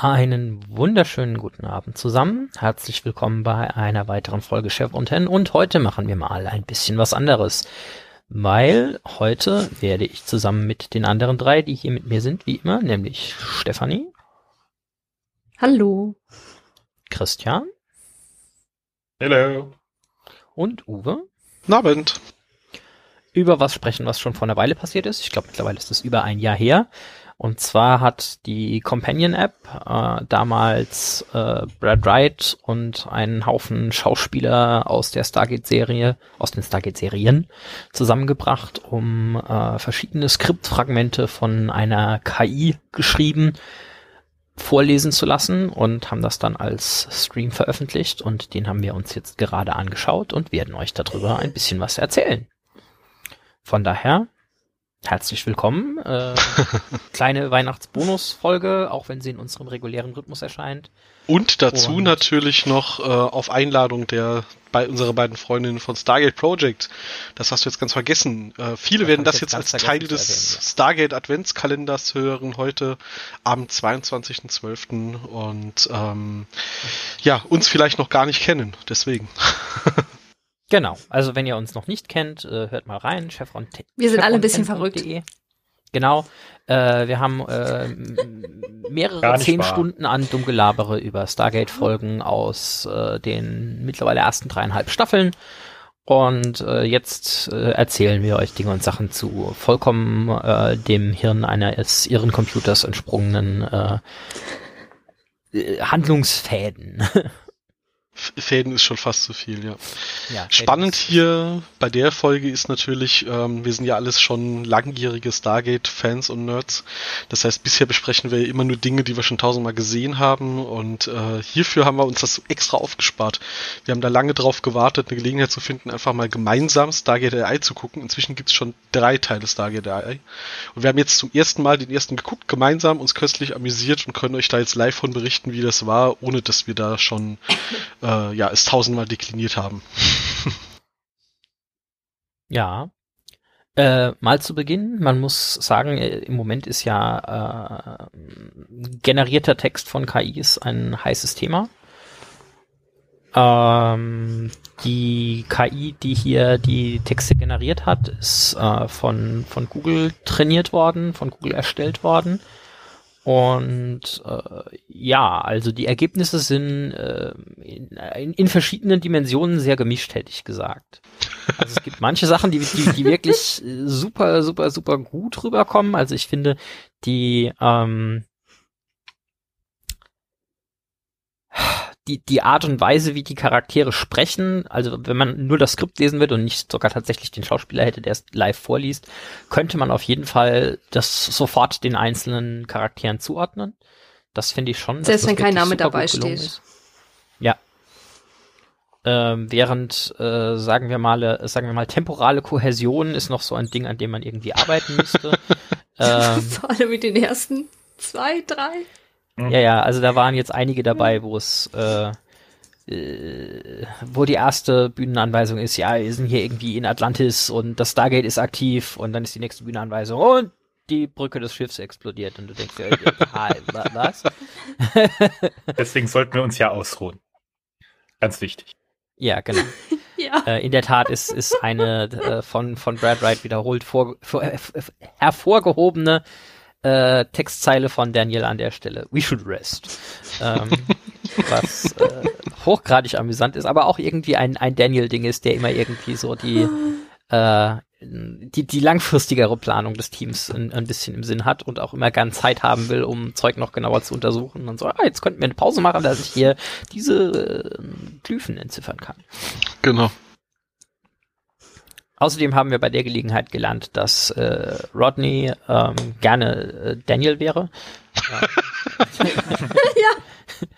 Einen wunderschönen guten Abend zusammen. Herzlich willkommen bei einer weiteren Folge Chef und Hen. Und heute machen wir mal ein bisschen was anderes. Weil heute werde ich zusammen mit den anderen drei, die hier mit mir sind, wie immer, nämlich Stefanie. Hallo. Christian. Hallo. Und Uwe. Guten Abend. Über was sprechen, was schon vor einer Weile passiert ist. Ich glaube, mittlerweile ist es über ein Jahr her. Und zwar hat die Companion App äh, damals äh, Brad Wright und einen Haufen Schauspieler aus der Stargate-Serie, aus den Stargate-Serien zusammengebracht, um äh, verschiedene Skriptfragmente von einer KI geschrieben vorlesen zu lassen und haben das dann als Stream veröffentlicht und den haben wir uns jetzt gerade angeschaut und werden euch darüber ein bisschen was erzählen. Von daher Herzlich willkommen. Äh, kleine Weihnachtsbonusfolge, auch wenn sie in unserem regulären Rhythmus erscheint. Und dazu Und natürlich noch äh, auf Einladung der bei unserer beiden Freundinnen von Stargate Project. Das hast du jetzt ganz vergessen. Äh, viele das werden das jetzt, als Teil des erwähnen, Stargate Adventskalenders hören heute am 22.12. Und ähm, ja, uns vielleicht noch gar nicht kennen. Deswegen. Genau, also wenn ihr uns noch nicht kennt, äh, hört mal rein. Chevron Wir sind alle ein bisschen verrückt. Genau, äh, wir haben äh, mehrere zehn wahr. Stunden an Dummgelabere über Stargate-Folgen aus äh, den mittlerweile ersten dreieinhalb Staffeln. Und äh, jetzt äh, erzählen wir euch Dinge und Sachen zu vollkommen äh, dem Hirn eines irren Computers entsprungenen Handlungsfäden. Fäden ist schon fast zu viel, ja. ja Spannend hier bei der Folge ist natürlich, ähm, wir sind ja alles schon langjährige Stargate-Fans und Nerds. Das heißt, bisher besprechen wir immer nur Dinge, die wir schon tausendmal gesehen haben und äh, hierfür haben wir uns das extra aufgespart. Wir haben da lange drauf gewartet, eine Gelegenheit zu finden, einfach mal gemeinsam Stargate AI zu gucken. Inzwischen gibt es schon drei Teile Stargate AI. Und wir haben jetzt zum ersten Mal den ersten geguckt, gemeinsam uns köstlich amüsiert und können euch da jetzt live von berichten, wie das war, ohne dass wir da schon äh, äh, ja, es tausendmal dekliniert haben. ja. Äh, mal zu Beginn, man muss sagen, äh, im Moment ist ja äh, generierter Text von KIs ein heißes Thema. Ähm, die KI, die hier die Texte generiert hat, ist äh, von, von Google trainiert worden, von Google erstellt worden. Und äh, ja, also die Ergebnisse sind äh, in, in, verschiedenen Dimensionen sehr gemischt, hätte ich gesagt. Also es gibt manche Sachen, die, die, die wirklich super, super, super gut rüberkommen. Also ich finde, die ähm, die, die Art und Weise, wie die Charaktere sprechen, also wenn man nur das Skript lesen wird und nicht sogar tatsächlich den Schauspieler hätte, der es live vorliest, könnte man auf jeden Fall das sofort den einzelnen Charakteren zuordnen. Das finde ich schon. Selbst wenn kein Name dabei steht. Ist. Ja. Ähm, während, äh, sagen wir mal, äh, sagen wir mal, temporale Kohäsion ist noch so ein Ding, an dem man irgendwie arbeiten müsste. ähm, Vor allem mit den ersten zwei, drei. Mhm. Ja, ja, also da waren jetzt einige dabei, wo es, äh, äh, wo die erste Bühnenanweisung ist, ja, wir sind hier irgendwie in Atlantis und das Stargate ist aktiv und dann ist die nächste Bühnenanweisung und die Brücke des Schiffs explodiert und du denkst, äh, was? Deswegen sollten wir uns ja ausruhen. Ganz wichtig. Ja, genau. ja. Äh, in der Tat ist, ist eine äh, von, von Brad Wright wiederholt vor, vor, äh, hervorgehobene äh, Textzeile von Daniel an der Stelle. We should rest. Ähm, was äh, hochgradig amüsant ist, aber auch irgendwie ein, ein Daniel-Ding ist, der immer irgendwie so die, äh, die, die langfristigere Planung des Teams ein, ein, bisschen im Sinn hat und auch immer gern Zeit haben will, um Zeug noch genauer zu untersuchen und so, ah, jetzt könnten wir eine Pause machen, dass ich hier diese äh, Glyphen entziffern kann. Genau. Außerdem haben wir bei der Gelegenheit gelernt, dass äh, Rodney ähm, gerne äh, Daniel wäre. ja.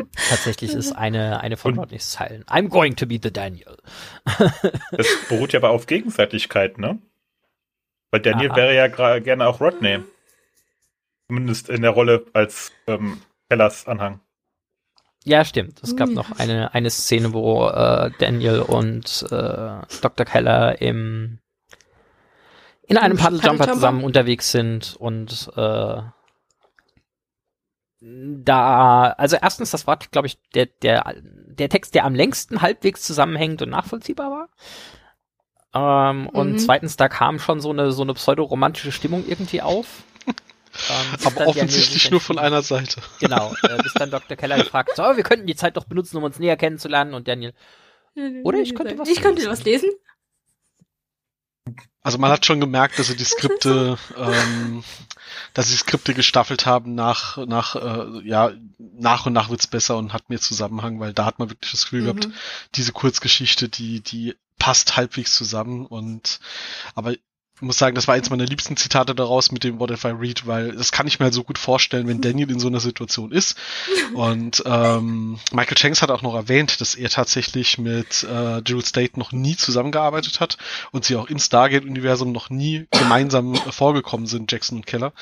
Tatsächlich ist eine, eine von Rodneys Zeilen. I'm going to be the Daniel. das beruht ja aber auf Gegenseitigkeit, ne? Weil Daniel Aha. wäre ja gerne auch Rodney. Zumindest in der Rolle als ähm, Hellas Anhang. Ja, stimmt. Es gab hm. noch eine, eine Szene, wo äh, Daniel und äh, Dr. Keller im in einem Paddeljumper zusammen unterwegs sind und äh, da, also erstens, das war, glaube ich, der, der, der Text, der am längsten halbwegs zusammenhängend und nachvollziehbar war. Ähm, mhm. Und zweitens, da kam schon so eine, so eine pseudoromantische Stimmung irgendwie auf. Ähm, Aber offensichtlich nur von einer Seite. Genau, äh, bis dann Dr. Keller gefragt, so, wir könnten die Zeit doch benutzen, um uns näher kennenzulernen und Daniel. Oder ich könnte was Ich könnte was lesen. Also man hat schon gemerkt, dass sie die Skripte, ähm, dass sie Skripte gestaffelt haben nach, nach, äh, ja, nach und nach wird's besser und hat mehr Zusammenhang, weil da hat man wirklich das Gefühl mhm. gehabt, diese Kurzgeschichte, die, die passt halbwegs zusammen und, aber muss sagen, das war eins meiner liebsten Zitate daraus mit dem What if I read, weil das kann ich mir halt so gut vorstellen, wenn Daniel in so einer Situation ist. Und ähm, Michael Shanks hat auch noch erwähnt, dass er tatsächlich mit äh, Jill State noch nie zusammengearbeitet hat und sie auch im Stargate-Universum noch nie gemeinsam vorgekommen sind, Jackson und Keller.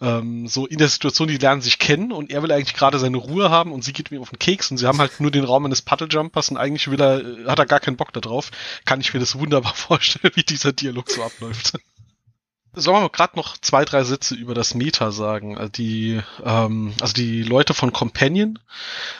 Ähm, so in der Situation, die lernen sich kennen und er will eigentlich gerade seine Ruhe haben und sie geht ihm auf den Keks und sie haben halt nur den Raum eines Puddlejumpers und eigentlich will er, äh, hat er gar keinen Bock darauf. Kann ich mir das wunderbar vorstellen, wie dieser Dialog so abläuft. Sollen wir gerade noch zwei, drei Sätze über das Meta sagen? Also die, ähm, also die Leute von Companion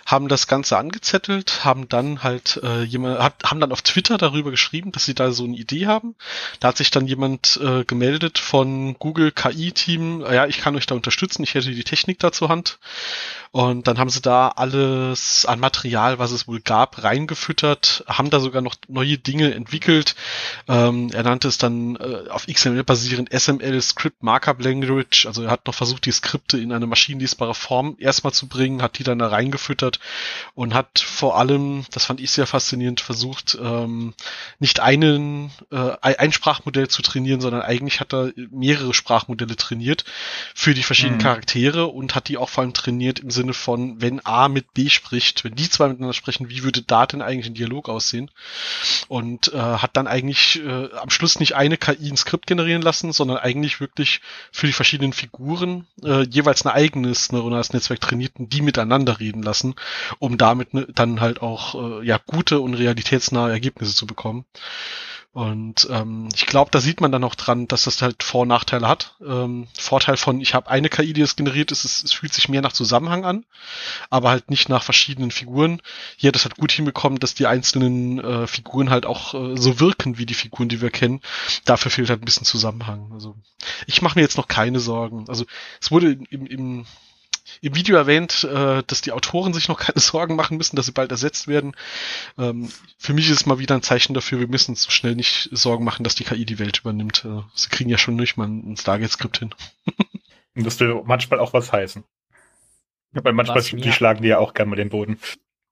haben das Ganze angezettelt, haben dann halt äh, jemand, hat, haben dann auf Twitter darüber geschrieben, dass sie da so eine Idee haben. Da hat sich dann jemand äh, gemeldet von Google KI-Team, ja, ich kann euch da unterstützen, ich hätte die Technik da zur Hand. Und dann haben sie da alles an Material, was es wohl gab, reingefüttert, haben da sogar noch neue Dinge entwickelt. Ähm, er nannte es dann äh, auf XML basierend SML Script Markup Language. Also er hat noch versucht, die Skripte in eine maschinenlesbare Form erstmal zu bringen, hat die dann da reingefüttert und hat vor allem, das fand ich sehr faszinierend, versucht, ähm, nicht einen, äh, ein Sprachmodell zu trainieren, sondern eigentlich hat er mehrere Sprachmodelle trainiert für die verschiedenen mhm. Charaktere und hat die auch vor allem trainiert im Sinne Sinne von, wenn A mit B spricht, wenn die zwei miteinander sprechen, wie würde da denn eigentlich ein Dialog aussehen? Und äh, hat dann eigentlich äh, am Schluss nicht eine KI ein Skript generieren lassen, sondern eigentlich wirklich für die verschiedenen Figuren äh, jeweils ein eigenes neuronales Netzwerk trainierten, die miteinander reden lassen, um damit ne, dann halt auch äh, ja gute und realitätsnahe Ergebnisse zu bekommen. Und ähm, ich glaube, da sieht man dann auch dran, dass das halt Vor- und Nachteile hat. Ähm, Vorteil von, ich habe eine KI, die das generiert ist, es, es, fühlt sich mehr nach Zusammenhang an, aber halt nicht nach verschiedenen Figuren. Hier hat es halt gut hinbekommen, dass die einzelnen äh, Figuren halt auch äh, so wirken wie die Figuren, die wir kennen. Dafür fehlt halt ein bisschen Zusammenhang. Also ich mache mir jetzt noch keine Sorgen. Also es wurde im, im im Video erwähnt, äh, dass die Autoren sich noch keine Sorgen machen müssen, dass sie bald ersetzt werden. Ähm, für mich ist es mal wieder ein Zeichen dafür, wir müssen uns so schnell nicht Sorgen machen, dass die KI die Welt übernimmt. Äh, sie kriegen ja schon nicht mal ein Stargate-Skript hin. das will manchmal auch was heißen. Weil manchmal die schlagen die ja auch gerne mal den Boden.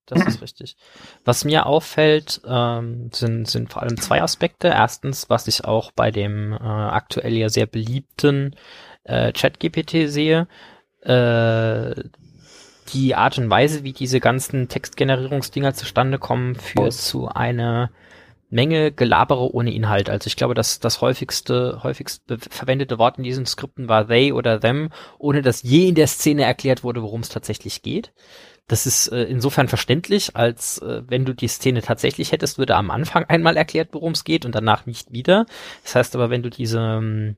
Das ist richtig. Was mir auffällt, ähm, sind, sind vor allem zwei Aspekte. Erstens, was ich auch bei dem äh, aktuell ja sehr beliebten äh, ChatGPT sehe, äh, die Art und Weise, wie diese ganzen Textgenerierungsdinger zustande kommen, führt zu einer Menge Gelabere ohne Inhalt. Also ich glaube, dass das häufigste, häufigst verwendete Wort in diesen Skripten war they oder them, ohne dass je in der Szene erklärt wurde, worum es tatsächlich geht. Das ist äh, insofern verständlich, als äh, wenn du die Szene tatsächlich hättest, würde am Anfang einmal erklärt, worum es geht und danach nicht wieder. Das heißt aber, wenn du diese ähm,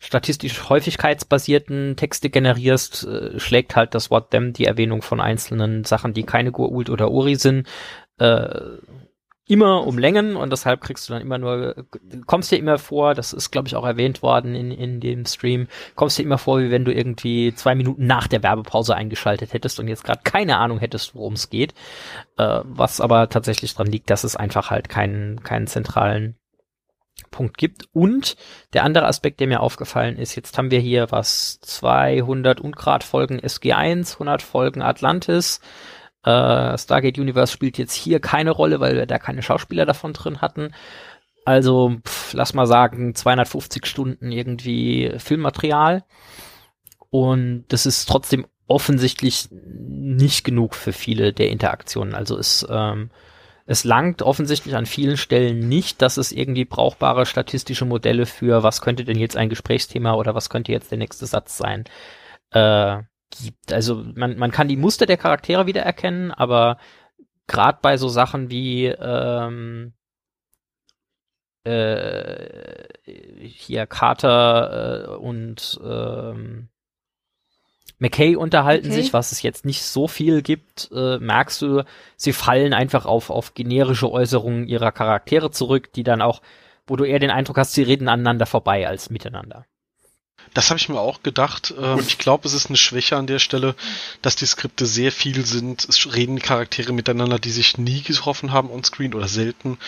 statistisch häufigkeitsbasierten Texte generierst, äh, schlägt halt das Wort them die Erwähnung von einzelnen Sachen, die keine Gurult oder Uri sind, äh, immer um Längen und deshalb kriegst du dann immer nur, kommst dir immer vor, das ist glaube ich auch erwähnt worden in, in dem Stream, kommst dir immer vor, wie wenn du irgendwie zwei Minuten nach der Werbepause eingeschaltet hättest und jetzt gerade keine Ahnung hättest, worum es geht, äh, was aber tatsächlich dran liegt, dass es einfach halt keinen, keinen zentralen Punkt gibt. Und der andere Aspekt, der mir aufgefallen ist, jetzt haben wir hier was 200 Ungrad Folgen SG1, 100 Folgen Atlantis. Äh, Stargate Universe spielt jetzt hier keine Rolle, weil wir da keine Schauspieler davon drin hatten. Also, pff, lass mal sagen, 250 Stunden irgendwie Filmmaterial. Und das ist trotzdem offensichtlich nicht genug für viele der Interaktionen. Also es ähm, es langt offensichtlich an vielen Stellen nicht, dass es irgendwie brauchbare statistische Modelle für, was könnte denn jetzt ein Gesprächsthema oder was könnte jetzt der nächste Satz sein, äh, gibt. Also man, man kann die Muster der Charaktere wiedererkennen, aber gerade bei so Sachen wie ähm, äh, hier Carter äh, und ähm, McKay unterhalten okay. sich, was es jetzt nicht so viel gibt, äh, merkst du, sie fallen einfach auf, auf generische Äußerungen ihrer Charaktere zurück, die dann auch, wo du eher den Eindruck hast, sie reden aneinander vorbei als miteinander. Das habe ich mir auch gedacht. Ähm, ich glaube, es ist eine Schwäche an der Stelle, dass die Skripte sehr viel sind. Es reden Charaktere miteinander, die sich nie getroffen haben on Screen oder selten.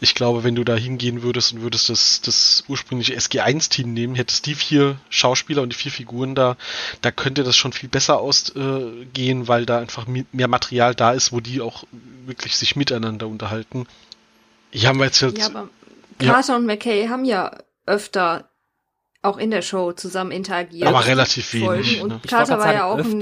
Ich glaube, wenn du da hingehen würdest und würdest das, das ursprüngliche SG1-Team nehmen, hättest die vier Schauspieler und die vier Figuren da, da könnte das schon viel besser ausgehen, äh, weil da einfach mehr Material da ist, wo die auch wirklich sich miteinander unterhalten. Hier haben wir jetzt halt. Ja, aber Carter ja. und McKay haben ja öfter auch in der Show zusammen interagiert. Aber relativ wenig. Und ne? Carter war ja auch ein,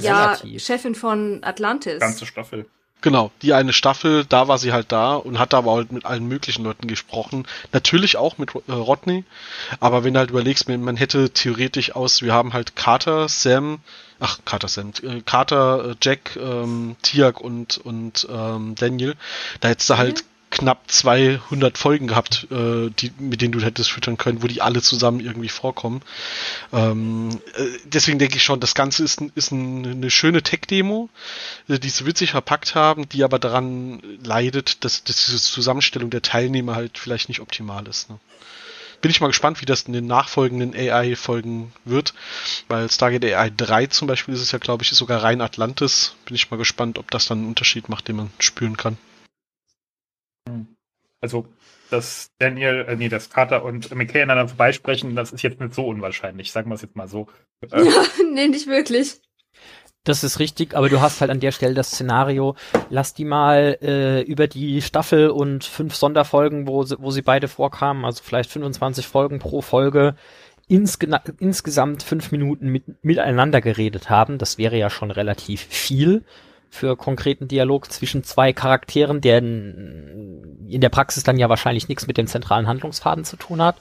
ja, Chefin von Atlantis. Ganze Staffel. Genau, die eine Staffel, da war sie halt da und hat aber halt mit allen möglichen Leuten gesprochen. Natürlich auch mit äh, Rodney, aber wenn du halt überlegst, man, hätte theoretisch aus, wir haben halt Carter, Sam, ach Carter, Sam, äh, Carter, äh, Jack, ähm, Tiak und und ähm, Daniel, da hättest du halt knapp 200 Folgen gehabt, äh, die, mit denen du hättest füttern können, wo die alle zusammen irgendwie vorkommen. Ähm, äh, deswegen denke ich schon, das Ganze ist, ist ein, eine schöne Tech-Demo, äh, die sie witzig verpackt haben, die aber daran leidet, dass, dass diese Zusammenstellung der Teilnehmer halt vielleicht nicht optimal ist. Ne? Bin ich mal gespannt, wie das in den nachfolgenden AI-Folgen wird, weil Stargate AI 3 zum Beispiel ist es ja, glaube ich, sogar rein Atlantis. Bin ich mal gespannt, ob das dann einen Unterschied macht, den man spüren kann. Also, dass Daniel, äh, nee, dass Carter und McKay aneinander vorbeisprechen, das ist jetzt nicht so unwahrscheinlich, sagen wir es jetzt mal so. Äh, ja, nee, nicht wirklich. Das ist richtig, aber du hast halt an der Stelle das Szenario, lass die mal äh, über die Staffel und fünf Sonderfolgen, wo sie, wo sie beide vorkamen, also vielleicht 25 Folgen pro Folge, insge insgesamt fünf Minuten mit, miteinander geredet haben. Das wäre ja schon relativ viel für konkreten Dialog zwischen zwei Charakteren, der in der Praxis dann ja wahrscheinlich nichts mit dem zentralen Handlungsfaden zu tun hat.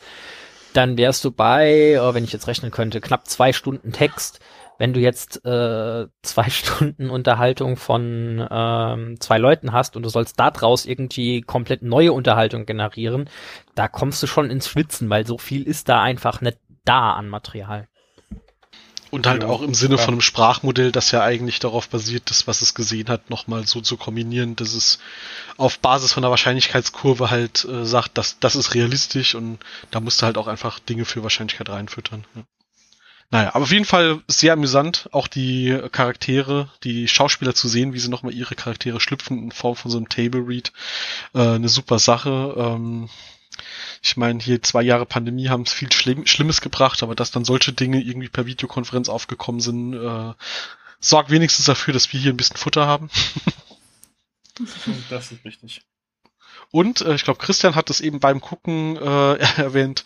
Dann wärst du bei, oh, wenn ich jetzt rechnen könnte, knapp zwei Stunden Text. Wenn du jetzt äh, zwei Stunden Unterhaltung von ähm, zwei Leuten hast und du sollst daraus irgendwie komplett neue Unterhaltung generieren, da kommst du schon ins Schwitzen, weil so viel ist da einfach nicht da an Material. Und halt ja, auch im Sinne ja. von einem Sprachmodell, das ja eigentlich darauf basiert, das, was es gesehen hat, nochmal so zu kombinieren, dass es auf Basis von der Wahrscheinlichkeitskurve halt äh, sagt, dass das ist realistisch und da musst du halt auch einfach Dinge für Wahrscheinlichkeit reinfüttern. Ja. Naja, aber auf jeden Fall sehr amüsant, auch die Charaktere, die Schauspieler zu sehen, wie sie nochmal ihre Charaktere schlüpfen in Form von so einem Table Read. Äh, eine super Sache. Ähm, ich meine, hier zwei Jahre Pandemie haben es viel Schlimm Schlimmes gebracht, aber dass dann solche Dinge irgendwie per Videokonferenz aufgekommen sind, äh, sorgt wenigstens dafür, dass wir hier ein bisschen Futter haben. das ist richtig. Und äh, ich glaube, Christian hat es eben beim Gucken äh, erwähnt.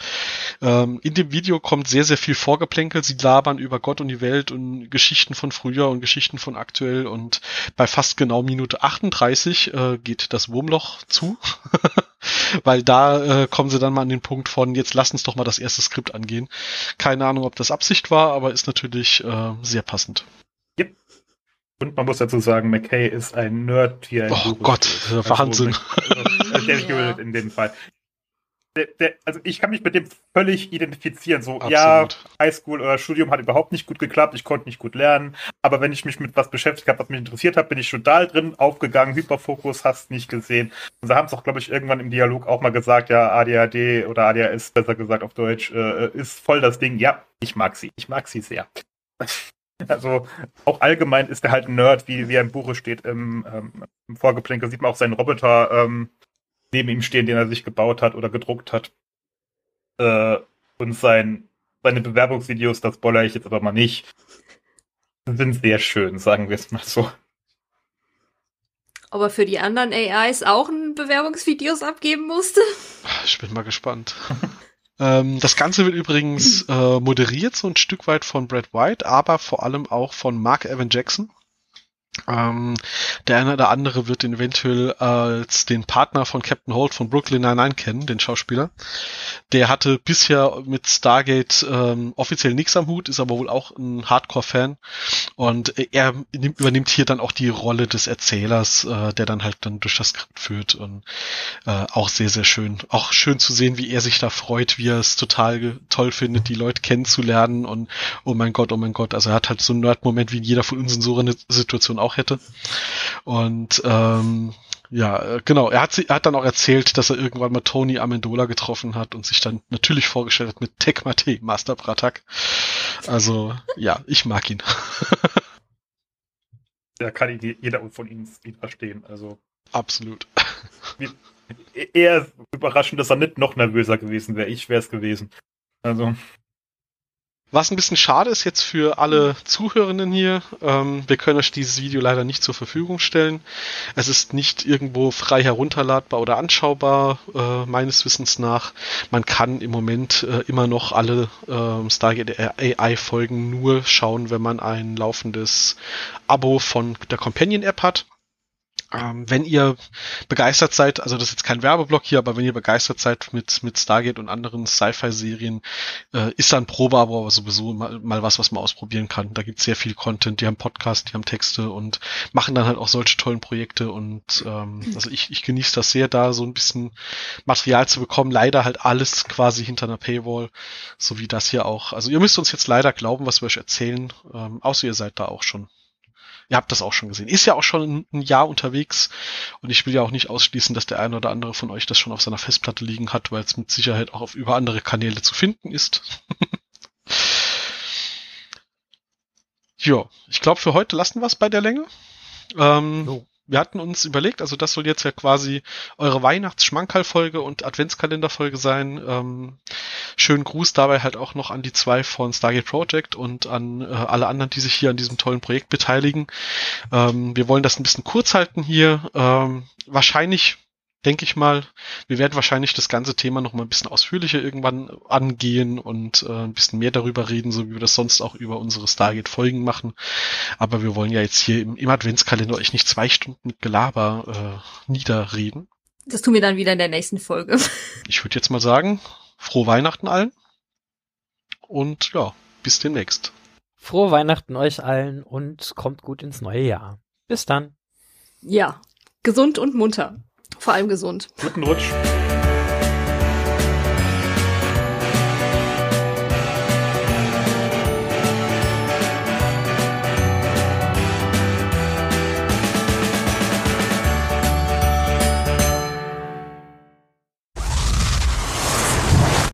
Ähm, in dem Video kommt sehr, sehr viel Vorgeplänkel. Sie labern über Gott und die Welt und Geschichten von früher und Geschichten von aktuell. Und bei fast genau Minute 38 äh, geht das Wurmloch zu. Weil da äh, kommen sie dann mal an den Punkt von, jetzt lass uns doch mal das erste Skript angehen. Keine Ahnung, ob das Absicht war, aber ist natürlich äh, sehr passend. Yep. Und man muss dazu sagen, McKay ist ein Nerd ein Oh Gott, also, Also, der in dem Fall. Der, der, also ich kann mich mit dem völlig identifizieren. So, Absolut. ja, Highschool oder Studium hat überhaupt nicht gut geklappt, ich konnte nicht gut lernen, aber wenn ich mich mit was beschäftigt habe, was mich interessiert hat, bin ich total drin aufgegangen, Hyperfokus, hast nicht gesehen. Und sie haben es auch, glaube ich, irgendwann im Dialog auch mal gesagt, ja, ADHD oder ADHS, besser gesagt auf Deutsch, äh, ist voll das Ding. Ja, ich mag sie, ich mag sie sehr. Also auch allgemein ist er halt ein Nerd, wie, wie er im Buche steht im, ähm, im Vorgeplänkel. Sieht man auch seinen Roboter ähm, neben ihm stehen, den er sich gebaut hat oder gedruckt hat. Äh, und sein, seine Bewerbungsvideos, das boller ich jetzt aber mal nicht, sind sehr schön, sagen wir es mal so. Ob er für die anderen AIs auch ein Bewerbungsvideos abgeben musste? Ich bin mal gespannt. Ähm, das Ganze wird übrigens äh, moderiert so ein Stück weit von Brad White, aber vor allem auch von Mark Evan Jackson. Ähm, der eine oder andere wird ihn eventuell als den Partner von Captain Holt von Brooklyn Nine-Nine kennen, den Schauspieler. Der hatte bisher mit Stargate ähm, offiziell nichts am Hut, ist aber wohl auch ein Hardcore-Fan. Und er nimmt, übernimmt hier dann auch die Rolle des Erzählers, äh, der dann halt dann durch das Skript führt. Und äh, auch sehr, sehr schön. Auch schön zu sehen, wie er sich da freut, wie er es total toll findet, die Leute kennenzulernen. Und oh mein Gott, oh mein Gott. Also er hat halt so einen Nerd-Moment, wie jeder von uns in so einer Situation hätte. Und ähm, ja, genau. Er hat, sie, er hat dann auch erzählt, dass er irgendwann mal Tony Amendola getroffen hat und sich dann natürlich vorgestellt hat mit Tekmate Master Pratak. Also, ja, ich mag ihn. Da kann ihn jeder von ihnen verstehen. Also. Absolut. Eher überraschend, dass er nicht noch nervöser gewesen wäre. Ich wäre es gewesen. Also. Was ein bisschen schade ist jetzt für alle Zuhörenden hier, ähm, wir können euch dieses Video leider nicht zur Verfügung stellen. Es ist nicht irgendwo frei herunterladbar oder anschaubar, äh, meines Wissens nach. Man kann im Moment äh, immer noch alle äh, Stargate AI-Folgen nur schauen, wenn man ein laufendes Abo von der Companion-App hat. Ähm, wenn ihr begeistert seid, also das ist jetzt kein Werbeblock hier, aber wenn ihr begeistert seid mit, mit Stargate und anderen Sci-Fi-Serien, äh, ist da ein Probeabo aber sowieso mal, mal was, was man ausprobieren kann. Da gibt's sehr viel Content, die haben Podcasts, die haben Texte und machen dann halt auch solche tollen Projekte und ähm, also ich, ich genieße das sehr, da so ein bisschen Material zu bekommen. Leider halt alles quasi hinter einer Paywall, so wie das hier auch. Also ihr müsst uns jetzt leider glauben, was wir euch erzählen, ähm, außer ihr seid da auch schon Ihr habt das auch schon gesehen. Ist ja auch schon ein Jahr unterwegs und ich will ja auch nicht ausschließen, dass der eine oder andere von euch das schon auf seiner Festplatte liegen hat, weil es mit Sicherheit auch auf über andere Kanäle zu finden ist. ja, ich glaube für heute lassen wir es bei der Länge. Ähm, oh wir hatten uns überlegt, also das soll jetzt ja quasi eure Weihnachtsschmankerl-Folge und Adventskalender-Folge sein. Ähm, schönen Gruß dabei halt auch noch an die zwei von Stargate Project und an äh, alle anderen, die sich hier an diesem tollen Projekt beteiligen. Ähm, wir wollen das ein bisschen kurz halten hier. Ähm, wahrscheinlich denke ich mal. Wir werden wahrscheinlich das ganze Thema noch mal ein bisschen ausführlicher irgendwann angehen und äh, ein bisschen mehr darüber reden, so wie wir das sonst auch über unsere Stargate-Folgen machen. Aber wir wollen ja jetzt hier im, im Adventskalender euch nicht zwei Stunden mit Gelaber äh, niederreden. Das tun wir dann wieder in der nächsten Folge. Ich würde jetzt mal sagen, frohe Weihnachten allen und ja, bis demnächst. Frohe Weihnachten euch allen und kommt gut ins neue Jahr. Bis dann. Ja, gesund und munter. Vor allem gesund. Guten Rutsch.